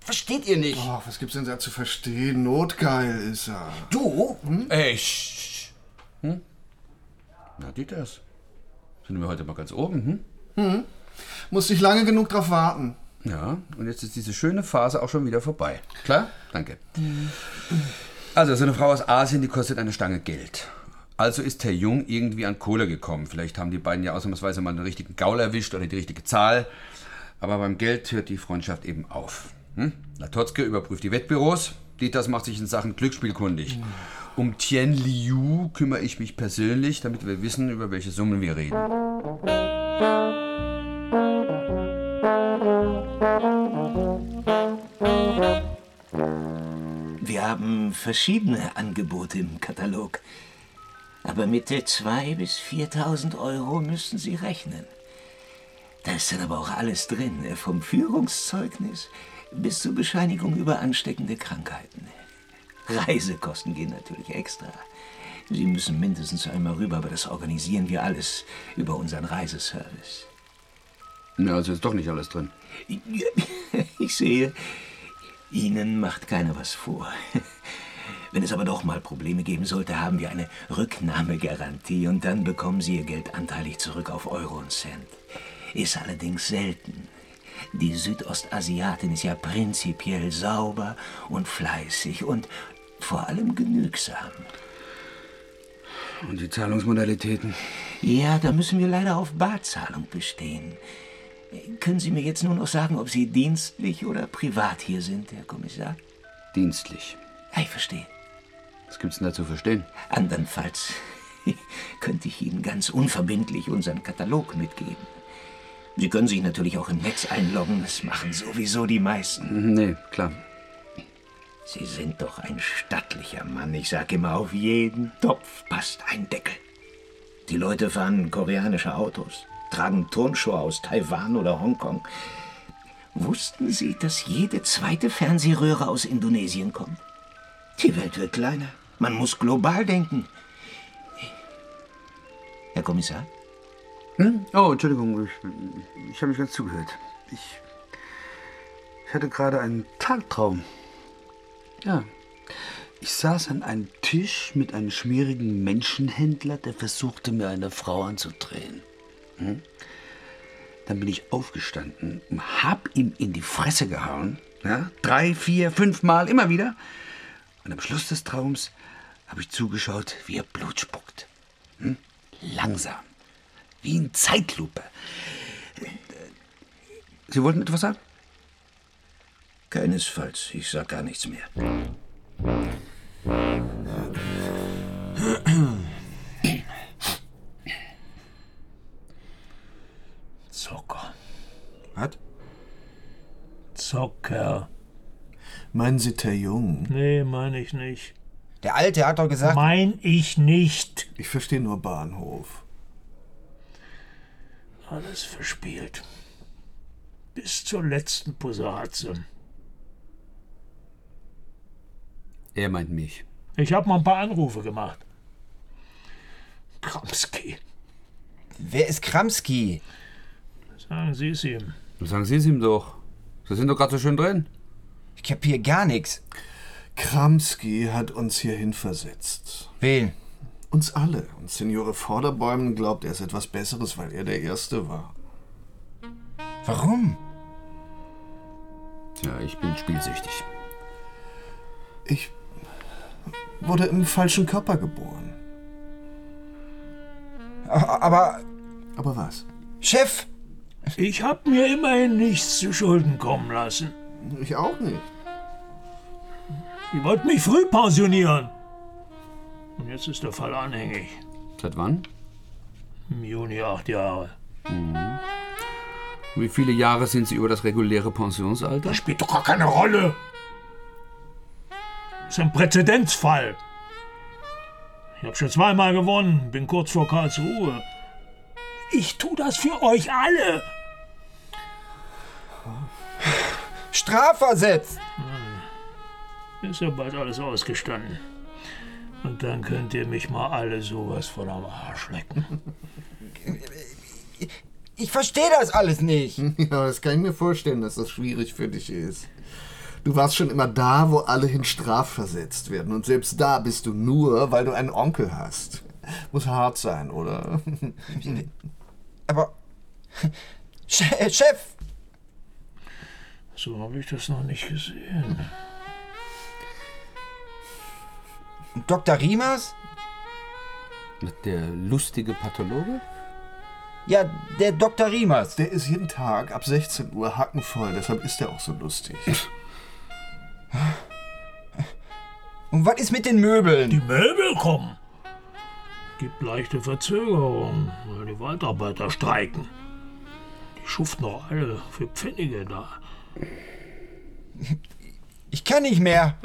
Versteht ihr nicht. Oh, was gibt's denn da zu verstehen? Notgeil ist er. Du? Hm? Ey, sch, hm? Na, Dieters. Sind wir heute mal ganz oben, hm? Hm. Musste ich lange genug drauf warten. Ja, und jetzt ist diese schöne Phase auch schon wieder vorbei. Klar? Danke. Also, so eine Frau aus Asien, die kostet eine Stange Geld. Also ist Herr Jung irgendwie an Kohle gekommen. Vielleicht haben die beiden ja ausnahmsweise mal den richtigen Gaul erwischt oder die richtige Zahl. Aber beim Geld hört die Freundschaft eben auf. Hm? Latotzke überprüft die Wettbüros. Dieters macht sich in Sachen Glücksspiel kundig. Mhm. Um Tian Liu kümmere ich mich persönlich, damit wir wissen, über welche Summen wir reden. Wir haben verschiedene Angebote im Katalog. Aber mit der 2.000 bis 4.000 Euro müssen Sie rechnen. Da ist dann aber auch alles drin, äh, vom Führungszeugnis bis zur Bescheinigung über ansteckende Krankheiten. Reisekosten gehen natürlich extra. Sie müssen mindestens einmal rüber, aber das organisieren wir alles über unseren Reiseservice. Ja, also ist doch nicht alles drin. Ich sehe, Ihnen macht keiner was vor. Wenn es aber doch mal Probleme geben sollte, haben wir eine Rücknahmegarantie und dann bekommen Sie Ihr Geld anteilig zurück auf Euro und Cent. Ist allerdings selten. Die Südostasiatin ist ja prinzipiell sauber und fleißig und vor allem genügsam. Und die Zahlungsmodalitäten? Ja, da müssen wir leider auf Barzahlung bestehen. Können Sie mir jetzt nur noch sagen, ob Sie dienstlich oder privat hier sind, Herr Kommissar? Dienstlich. Ja, ich verstehe. Was gibt's denn da zu verstehen? Andernfalls könnte ich Ihnen ganz unverbindlich unseren Katalog mitgeben. Sie können sich natürlich auch im Netz einloggen, das machen sowieso die meisten. Nee, klar. Sie sind doch ein stattlicher Mann. Ich sag immer, auf jeden Topf passt ein Deckel. Die Leute fahren koreanische Autos, tragen Turnschuhe aus Taiwan oder Hongkong. Wussten Sie, dass jede zweite Fernsehröhre aus Indonesien kommt? Die Welt wird kleiner. Man muss global denken. Herr Kommissar? Hm? Oh, Entschuldigung, ich, ich habe nicht ganz zugehört. Ich, ich hatte gerade einen Tagtraum. Ja. Ich saß an einem Tisch mit einem schmierigen Menschenhändler, der versuchte, mir eine Frau anzudrehen. Hm? Dann bin ich aufgestanden und hab ihm in die Fresse gehauen. Ja? Drei, vier, fünf Mal, immer wieder. Und am Schluss des Traums habe ich zugeschaut, wie er Blut spuckt. Hm? Langsam. Wie in Zeitlupe. Sie wollten etwas sagen? Keinesfalls. Ich sag gar nichts mehr. Zucker. Was? Zucker. Meinen Sie der Jung? Nee, meine ich nicht. Der Alte hat doch gesagt. Mein ich nicht. Ich verstehe nur Bahnhof. Alles verspielt. Bis zur letzten Posatze. Er meint mich. Ich habe mal ein paar Anrufe gemacht. Kramski. Wer ist Kramski? Sagen Sie es ihm. Sagen Sie es ihm doch. Sie sind doch gerade so schön drin. Ich kapier gar nichts. Kramski hat uns hierhin versetzt. Wen? Uns alle. Und Signore Vorderbäumen glaubt, er ist etwas Besseres, weil er der Erste war. Warum? Ja, ich bin spielsüchtig. Ich wurde im falschen Körper geboren. Aber. Aber was? Chef! Ich hab mir immerhin nichts zu Schulden kommen lassen. Ich auch nicht. Die wollten mich früh pensionieren. Und jetzt ist der Fall anhängig. Seit wann? Im Juni acht Jahre. Mhm. Wie viele Jahre sind Sie über das reguläre Pensionsalter? Das spielt doch gar keine Rolle. Das ist ein Präzedenzfall. Ich habe schon zweimal gewonnen, bin kurz vor Karlsruhe. Ich tu das für euch alle. Strafversetzt! Ist ja bald alles ausgestanden. Und dann könnt ihr mich mal alle sowas von am Arsch lecken. Ich verstehe das alles nicht. Ja, das kann ich mir vorstellen, dass das schwierig für dich ist. Du warst schon immer da, wo alle hin strafversetzt werden. Und selbst da bist du nur, weil du einen Onkel hast. Muss hart sein, oder? Aber. Chef! So habe ich das noch nicht gesehen. Dr. Riemers? Der lustige Pathologe? Ja, der Dr. Riemers. Der ist jeden Tag ab 16 Uhr hackenvoll, deshalb ist er auch so lustig. Und was ist mit den Möbeln? Die Möbel kommen. Gibt leichte Verzögerung, weil die Waldarbeiter streiken. Die schuften doch alle für Pfennige da. Ich kann nicht mehr.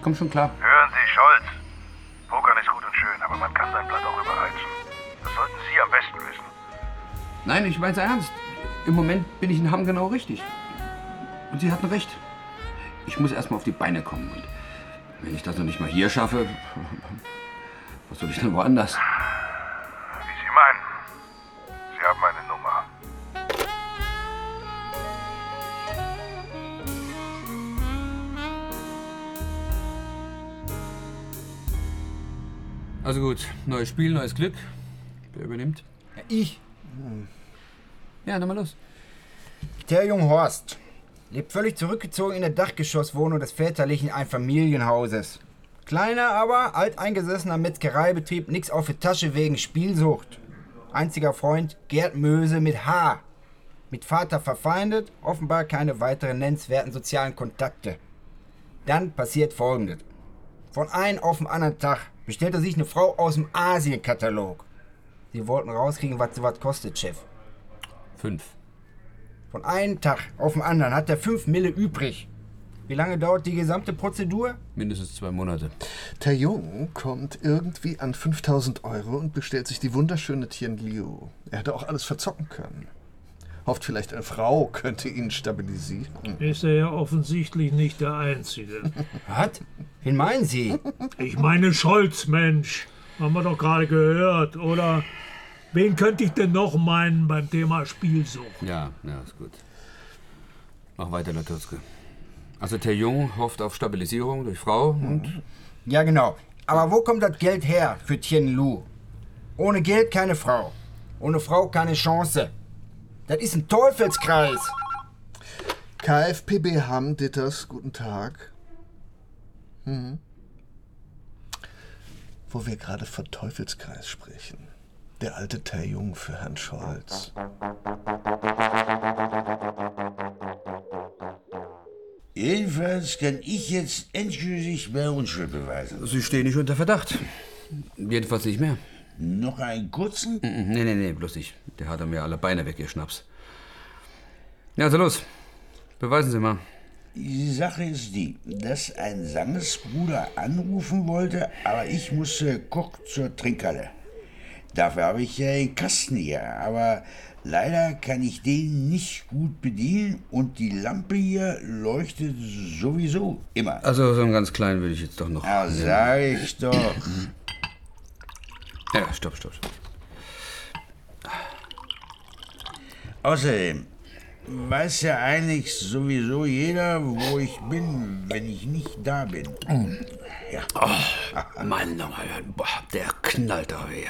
Ich komme schon klar. Hören Sie, Scholz. Pokern ist gut und schön, aber man kann sein Blatt auch überreizen. Das sollten Sie am besten wissen. Nein, ich mein's ernst. Im Moment bin ich in Hamm genau richtig. Und Sie hatten recht. Ich muss erst mal auf die Beine kommen. Und wenn ich das noch nicht mal hier schaffe, was soll ich denn woanders? Also gut, neues Spiel, neues Glück. Wer übernimmt? Ich. Ja, dann mal los. Der Jung Horst lebt völlig zurückgezogen in der Dachgeschosswohnung des väterlichen Einfamilienhauses. Kleiner, aber alteingesessener Metzgereibetrieb, nix auf die Tasche wegen Spielsucht. Einziger Freund Gerd Möse mit H. Mit Vater verfeindet, offenbar keine weiteren nennenswerten sozialen Kontakte. Dann passiert folgendes. Von einem auf den anderen Tag bestellt er sich eine Frau aus dem Asienkatalog. Sie wollten rauskriegen, was sowas kostet, Chef. Fünf. Von einem Tag auf den anderen hat er fünf Mille übrig. Wie lange dauert die gesamte Prozedur? Mindestens zwei Monate. Der Jung kommt irgendwie an 5000 Euro und bestellt sich die wunderschöne Tien Liu. Er hätte auch alles verzocken können. Hofft vielleicht, eine Frau könnte ihn stabilisieren. Ist er ja offensichtlich nicht der Einzige. Was? Wen meinen Sie? Ich meine Scholz, Mensch. Haben wir doch gerade gehört, oder? Wen könnte ich denn noch meinen beim Thema Spielsucht? Ja, ja, ist gut. Mach weiter, Latutzke. Also der Jung hofft auf Stabilisierung durch Frau und... Ja, genau. Aber wo kommt das Geld her für Tien Lu? Ohne Geld keine Frau. Ohne Frau keine Chance. Das ist ein Teufelskreis. KfPB Hamm, Ditters, guten Tag. Mhm. Wo wir gerade von Teufelskreis sprechen. Der alte Terjung für Herrn Scholz. Jedenfalls kann ich jetzt endgültig meine Unschuld beweisen. Sie stehen nicht unter Verdacht. Jedenfalls nicht mehr. Noch einen kurzen? Mm, Nee, nee, nee, bloß nicht. Der hat er mir alle Beine weg, ihr Schnaps. Ja, also los. Beweisen Sie mal. Die Sache ist die, dass ein Sangesbruder anrufen wollte, aber ich musste Koch zur Trinkhalle. Dafür habe ich ja einen Kasten hier, aber leider kann ich den nicht gut bedienen und die Lampe hier leuchtet sowieso immer. Also so einen ganz kleinen will ich jetzt doch noch. Ja, sag ich doch. Ja, stopp, stopp, stopp. Außerdem weiß ja eigentlich sowieso jeder, wo ich bin, wenn ich nicht da bin. Ja. Oh, Mann, nochmal, boah, der knallt aber hier.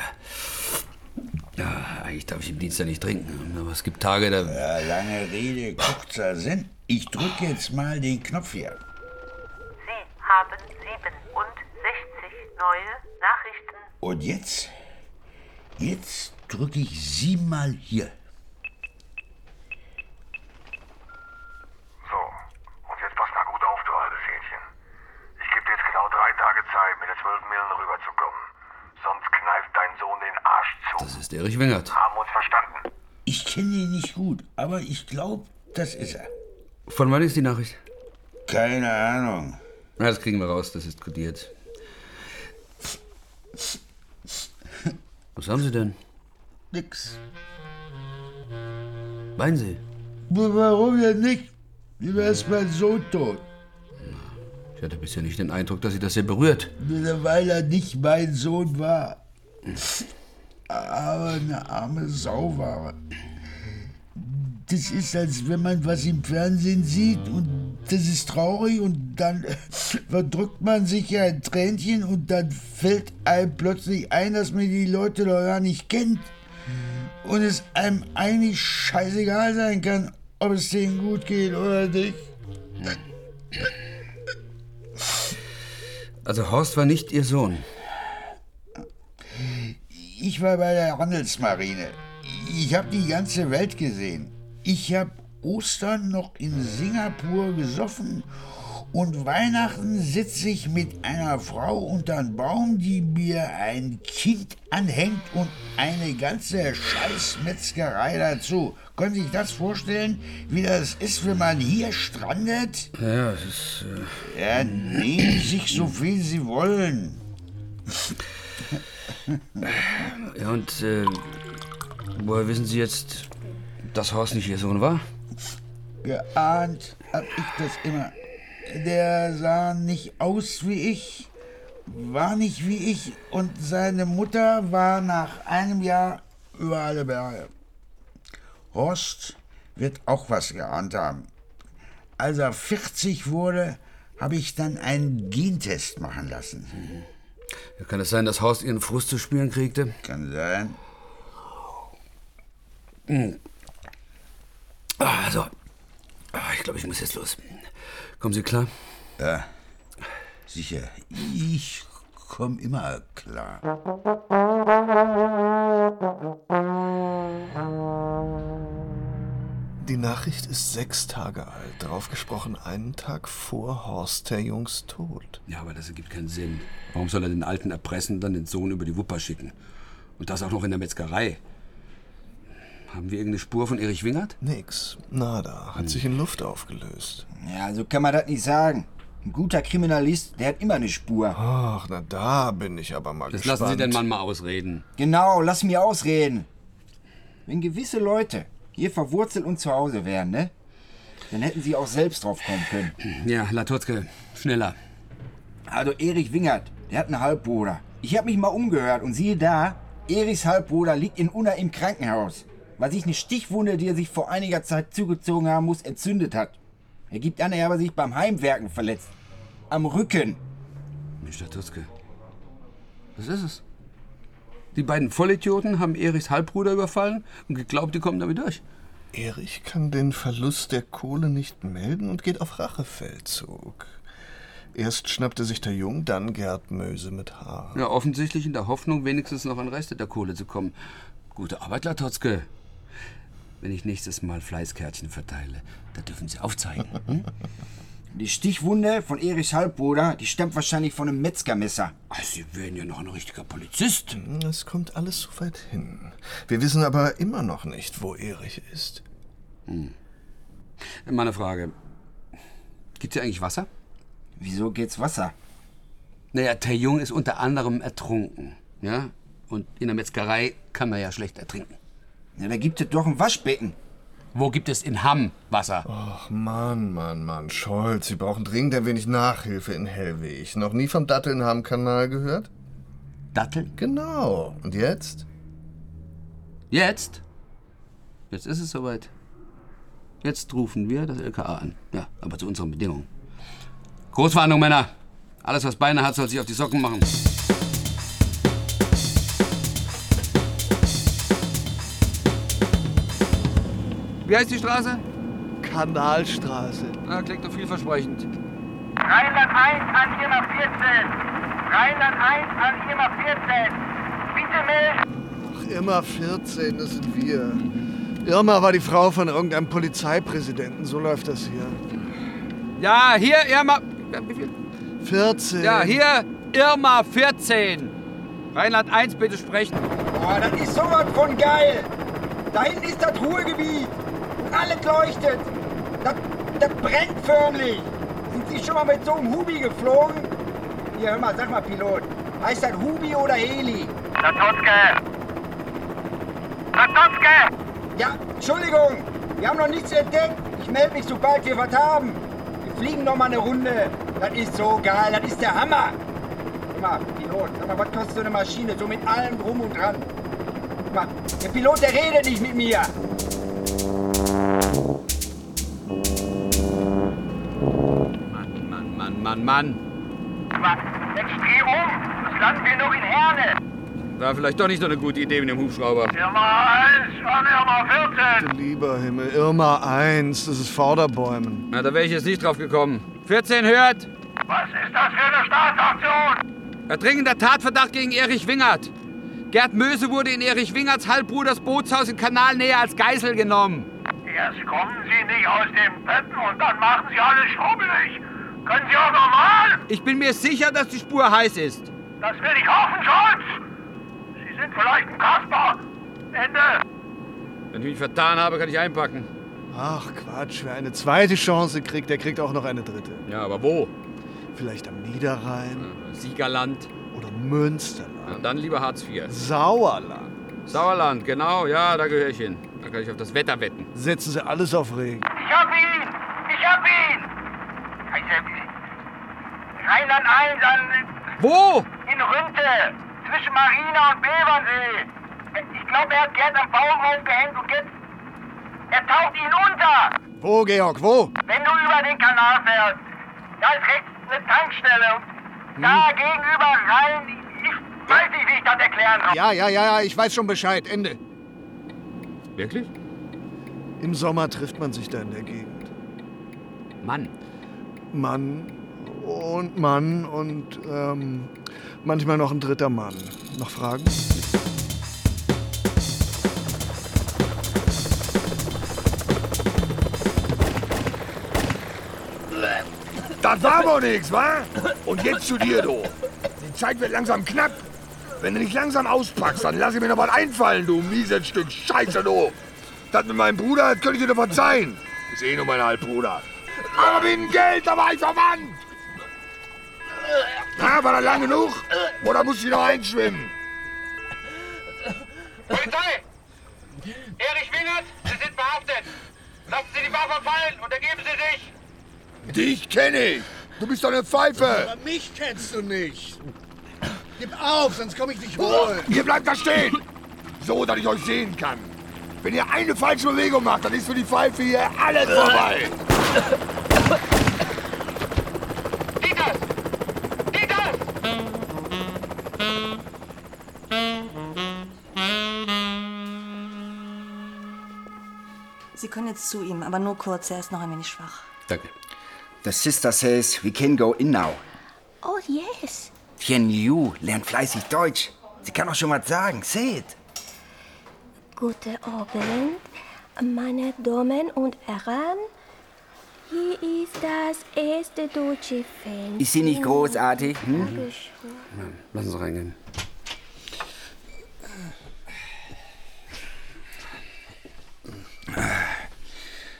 Ja, eigentlich darf ich im Dienst ja nicht trinken, aber es gibt Tage, da... Ja, lange Rede, kurzer Sinn. Ich drücke jetzt mal den Knopf hier. Sie haben 67 neue. Und jetzt? Jetzt drücke ich siebenmal hier. So, und jetzt pass mal gut auf, du altes Hähnchen. Ich gebe dir jetzt genau drei Tage Zeit, mit den 12 Millen rüberzukommen. Sonst kneift dein Sohn den Arsch zu. Das ist Erich Wengert. Haben uns verstanden? Ich kenne ihn nicht gut, aber ich glaube, das ist er. Von wann ist die Nachricht? Keine Ahnung. Na, das kriegen wir raus, das ist kodiert. Was haben Sie denn? Nix. Weinen Sie? Warum denn nicht? Lieber ist mein Sohn tot. Ich hatte bisher nicht den Eindruck, dass Sie das sehr berührt. Weil er nicht mein Sohn war. Aber eine arme Sau war er. Das ist, als wenn man was im Fernsehen sieht und das ist traurig und dann verdrückt man sich ja ein Tränchen und dann fällt einem plötzlich ein, dass man die Leute doch gar nicht kennt und es einem eigentlich scheißegal sein kann, ob es denen gut geht oder nicht. Also Horst war nicht Ihr Sohn. Ich war bei der Handelsmarine. Ich habe die ganze Welt gesehen. Ich habe Ostern noch in Singapur gesoffen Und Weihnachten sitze ich mit einer Frau unter einen Baum, die mir ein Kind anhängt und eine ganze Scheißmetzgerei dazu. Können Sie sich das vorstellen, wie das ist, wenn man hier strandet? Ja, es ist. Äh Ja, nehmen Sie sich so viel Sie wollen. Ja, und äh, woher wissen Sie jetzt, dass Horst nicht Ihr Sohn war? Geahnt hab ich das immer. Der sah nicht aus wie ich, war nicht wie ich und seine Mutter war nach einem Jahr über alle Berge. Horst wird auch was geahnt haben. Als er 40 wurde, habe ich dann einen Gentest machen lassen. Ja, kann es sein, dass Horst Ihren Frust zu spüren kriegte? Kann sein. Also, ich glaube, ich muss jetzt los. Kommen Sie klar? Ja, sicher. Ich komme immer klar. Die Nachricht ist sechs Tage alt, darauf gesprochen einen Tag vor Horst der Jungs Tod. Ja, aber das ergibt keinen Sinn. Warum soll er den Alten erpressen und dann den Sohn über die Wupper schicken? Und das auch noch in der Metzgerei. Haben wir irgendeine Spur von Erich Wingert? Nix, nada, hat sich in Luft aufgelöst. Ja, so kann man das nicht sagen. Ein guter Kriminalist, der hat immer eine Spur. Ach, na da bin ich aber mal Jetzt gespannt. lassen Sie den Mann mal ausreden. Genau, lass mir ausreden. Wenn gewisse Leute hier verwurzelt und zu Hause wären, ne? Dann hätten sie auch selbst drauf kommen können. Ja, Latotzke, schneller. Also Erich Wingert, der hat einen Halbbruder. Ich habe mich mal umgehört und siehe da, Erichs Halbbruder liegt in Unna im Krankenhaus, weil sich eine Stichwunde, die er sich vor einiger Zeit zugezogen haben muss, entzündet hat. Er gibt an, er habe sich beim Heimwerken verletzt. Am Rücken. Mensch, Latotzke. Was ist es? Die beiden Vollidioten haben Erichs Halbbruder überfallen und geglaubt, die kommen damit durch. Erich kann den Verlust der Kohle nicht melden und geht auf Rachefeldzug. Erst schnappte sich der Jung, dann Gerd Möse mit Haar. Ja, offensichtlich in der Hoffnung, wenigstens noch an Reste der Kohle zu kommen. Gute Arbeit, Latotzke. Wenn ich nächstes Mal Fleißkärtchen verteile, da dürfen Sie aufzeigen. Hm? Die Stichwunde von Erichs Halbbruder, die stammt wahrscheinlich von einem Metzgermesser. Ach, Sie wären ja noch ein richtiger Polizist. Es kommt alles so weit hin. Wir wissen aber immer noch nicht, wo Erich ist. Hm. Meine Frage. Gibt's hier eigentlich Wasser? Wieso geht's Wasser? Naja, der Jung ist unter anderem ertrunken. Ja? Und in der Metzgerei kann man ja schlecht ertrinken. Ja, da gibt es doch ein Waschbecken. Wo gibt es in Hamm Wasser? Ach, Mann, Mann, Mann. Scholz, Sie brauchen dringend ein wenig Nachhilfe in Hellweg. Noch nie vom Dattelnham-Kanal gehört? Datteln? Genau. Und jetzt? Jetzt? Jetzt ist es soweit. Jetzt rufen wir das LKA an. Ja, aber zu unseren Bedingungen. Großverhandlung, Männer. Alles, was Beine hat, soll sich auf die Socken machen. Wie heißt die Straße? Kanalstraße. Na, klingt doch vielversprechend. Rheinland 1 an Irma 14. Rheinland 1 an Irma 14. Bitte melden. Ach, Irma 14, das sind wir. Irma war die Frau von irgendeinem Polizeipräsidenten. So läuft das hier. Ja, hier Irma. Wie viel? 14. Ja, hier Irma 14. Rheinland 1, bitte sprechen. Boah, das ist sowas von geil. Da hinten ist das Ruhegebiet. Alles leuchtet. Das, das brennt förmlich. Sind Sie schon mal mit so einem Hubi geflogen? Hier, hör mal, sag mal, Pilot. Heißt das Hubi oder Heli? Latotzke! Latotzke! Ja, Entschuldigung. Wir haben noch nichts entdeckt. Ich melde mich, sobald wir was haben. Wir fliegen noch mal eine Runde. Das ist so geil. Das ist der Hammer. Guck mal, Pilot, sag mal, was kostet so eine Maschine? So mit allem drum und dran. Guck mal, der Pilot, der redet nicht mit mir. Mann, Mann, Mann, Mann. Was? Jetzt dreh um! Das landen wir noch in Herne! War vielleicht doch nicht so eine gute Idee mit dem Hubschrauber. Irma 1 an Irma 14! Du lieber Himmel, Irma 1, das ist Vorderbäumen. Na, da wäre ich jetzt nicht drauf gekommen. 14 hört! Was ist das für eine Staatsaktion? Dringender Tatverdacht gegen Erich Wingert. Gerd Möse wurde in Erich Wingerts Halbbruders Bootshaus in Kanalnähe als Geisel genommen. Erst kommen Sie nicht aus dem Betten und dann machen Sie alles schrubbelig. Können Sie auch normal? Ich bin mir sicher, dass die Spur heiß ist. Das will ich hoffen, Scholz! Sie sind vielleicht ein Kasper! Ende! Wenn ich mich vertan habe, kann ich einpacken. Ach Quatsch, wer eine zweite Chance kriegt, der kriegt auch noch eine dritte. Ja, aber wo? Vielleicht am Niederrhein. Siegerland. Oder Münsterland. Ja, dann lieber Hartz IV. Sauerland. Sauerland, genau, ja, da gehöre ich hin. Da kann ich auf das Wetter wetten. Setzen Sie alles auf Regen. Ich hab ihn! Ich hab ihn! Rheinland 1 an. Wo? In Rünte, zwischen Marina und Bevernsee. Ich glaube, er hat Gerd am Baum aufgehängt und jetzt. Er taucht ihn unter! Wo, Georg, wo? Wenn du über den Kanal fährst, da ist rechts eine Tankstelle und da gegenüber rein. Ich weiß nicht, wie ich das erklären soll. Ja, ja, ja, ja, ich weiß schon Bescheid. Ende. Wirklich? Im Sommer trifft man sich da in der Gegend. Mann. Mann und Mann und ähm, manchmal noch ein dritter Mann. Noch Fragen? Das war wohl nix, wa? Und jetzt zu dir, du. Die Zeit wird langsam knapp. Wenn du nicht langsam auspackst, dann lass ich mir noch was einfallen, du mieses Stück Scheiße, du. Das mit meinem Bruder, das könnte ich dir doch verzeihen. Ist eh nur mein Halbbruder. Aber wegen Geld, da war ich verwandt. Na, war das lang genug? Oder muss ich noch einschwimmen? Polizei! Erich Wingert, Sie sind verhaftet! Lassen Sie die Waffe fallen und ergeben Sie sich! Dich kenne ich. Du bist doch eine Pfeife. Aber mich kennst du nicht. Gib auf, sonst komme ich dich holen. Ihr bleibt da stehen. So, dass ich euch sehen kann. Wenn ihr eine falsche Bewegung macht, dann ist für die Pfeife hier alles vorbei. Sie können jetzt zu ihm, aber nur kurz, er ist noch ein wenig schwach. Danke. The sister says we can go in now. Oh, yes. Tian Liu lernt fleißig Deutsch. Sie kann auch schon was sagen. Seht. Guten Abend, meine Damen und Herren. Hier ist das erste deutsche Fan. Ist sie nicht großartig? Hm? Dankeschön. Ja, lass uns reingehen.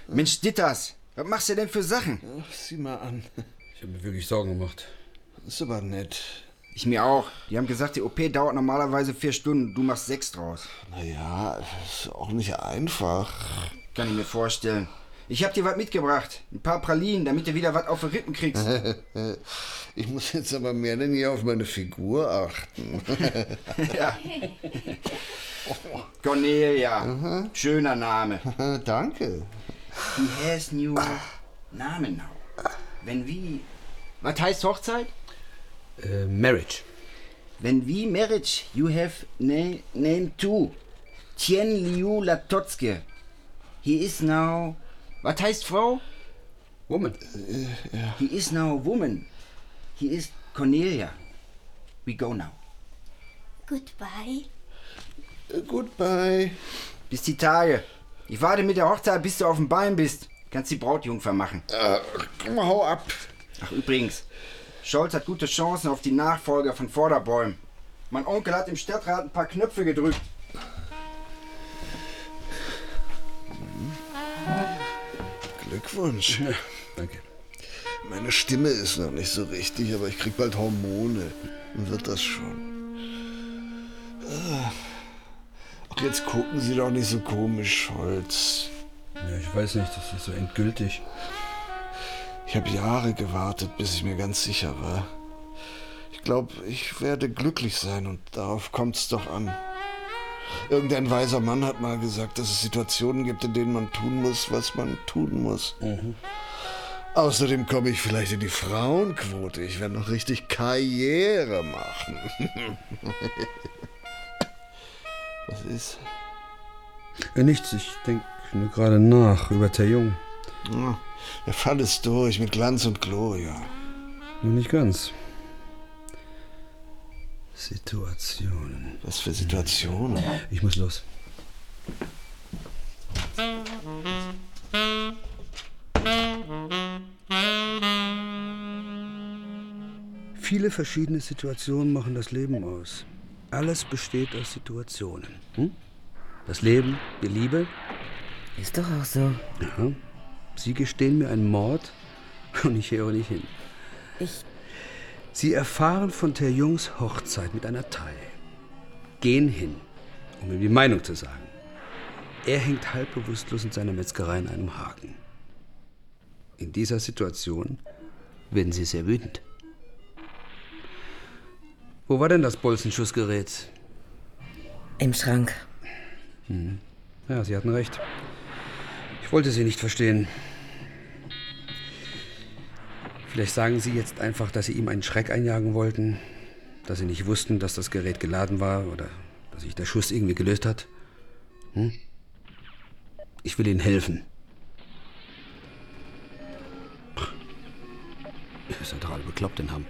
Mensch, Ditters, was machst du denn für Sachen? sieh mal an. Ich habe mir wirklich Sorgen gemacht. Ist aber nett. Ich mir auch. Die haben gesagt, die OP dauert normalerweise vier Stunden. Du machst sechs draus. Naja, ist auch nicht einfach. Kann ich mir vorstellen. Ich hab dir was mitgebracht. Ein paar Pralinen, damit du wieder was auf den Rippen kriegst. ich muss jetzt aber mehr denn je auf meine Figur achten. ja. Cornelia. Schöner Name. Danke. He has new Namen now. Wenn wie. Was heißt Hochzeit? Äh, Marriage. Wenn wie Marriage, you have na name too. Tien Liu Latotske. He is now. Was heißt Frau? Woman. He is now a woman. He is Cornelia. We go now. Goodbye. Goodbye. Bis die Tage. Ich warte mit der Hochzeit, bis du auf dem Bein bist. Kannst die Brautjungfer machen. Äh, komm, hau ab. Ach, übrigens. Scholz hat gute Chancen auf die Nachfolger von Vorderbäumen. Mein Onkel hat im Stadtrat ein paar Knöpfe gedrückt. Glückwunsch. Ja, danke. Meine Stimme ist noch nicht so richtig, aber ich krieg bald Hormone. Dann wird das schon. Ach, jetzt gucken Sie doch nicht so komisch, Scholz. Ja, ich weiß nicht, das ist so endgültig. Ich habe Jahre gewartet, bis ich mir ganz sicher war. Ich glaube, ich werde glücklich sein und darauf kommt's doch an. Irgendein weiser Mann hat mal gesagt, dass es Situationen gibt, in denen man tun muss, was man tun muss. Außerdem komme ich vielleicht in die Frauenquote. Ich werde noch richtig Karriere machen. was ist? Nichts, ich denke nur gerade nach über Taeyong. Ja, der Fall ist durch mit Glanz und Gloria. Noch nicht ganz. Situationen. Was für Situationen? Ich muss los. Viele verschiedene Situationen machen das Leben aus. Alles besteht aus Situationen. Hm? Das Leben, die Liebe. Ist doch auch so. Ja. Sie gestehen mir einen Mord und ich höre nicht hin. Ich. Sie erfahren von Terjungs Hochzeit mit einer Thai. Gehen hin, um ihm die Meinung zu sagen. Er hängt halb bewusstlos in seiner Metzgerei in einem Haken. In dieser Situation werden Sie sehr wütend. Wo war denn das Bolzenschussgerät? Im Schrank. Hm. Ja, Sie hatten recht. Ich wollte Sie nicht verstehen. Vielleicht sagen Sie jetzt einfach, dass Sie ihm einen Schreck einjagen wollten, dass Sie nicht wussten, dass das Gerät geladen war oder dass sich der Schuss irgendwie gelöst hat. Hm? Ich will Ihnen helfen. Ihr seid doch alle bekloppt in Hamm.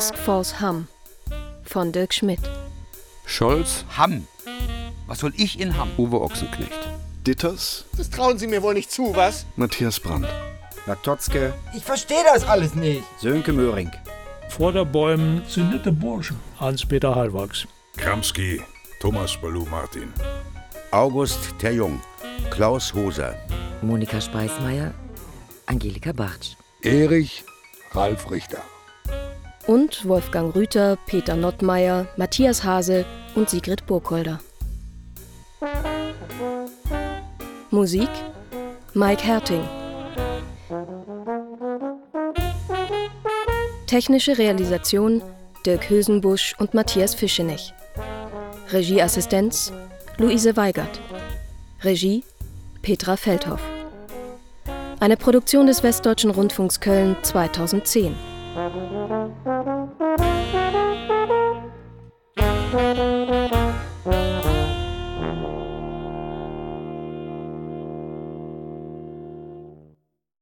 Task Force Hamm von Dirk Schmidt. Scholz? Hamm. Was soll ich in Hamm? Uwe Ochsenknecht. Ditters, Das trauen Sie mir wohl nicht zu, was? Matthias Brandt. Latotzke. Ich verstehe das alles nicht. Sönke Möhring. Vor der Bäumen sind nette Burschen. Hans-Peter Hallwachs. Kramski, Thomas Balou Martin. August Terjung, Klaus Hoser. Monika Speismeier, Angelika Bartsch. Erich Ralf Richter. Und Wolfgang Rüther, Peter Nottmeier, Matthias Hase und Sigrid Burkholder. Musik Mike Herting. Technische Realisation Dirk Hösenbusch und Matthias Fischenich. Regieassistenz Luise Weigert. Regie Petra Feldhoff. Eine Produktion des Westdeutschen Rundfunks Köln 2010.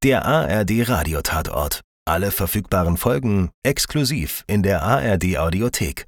Der ARD Radiotatort. Alle verfügbaren Folgen exklusiv in der ARD Audiothek.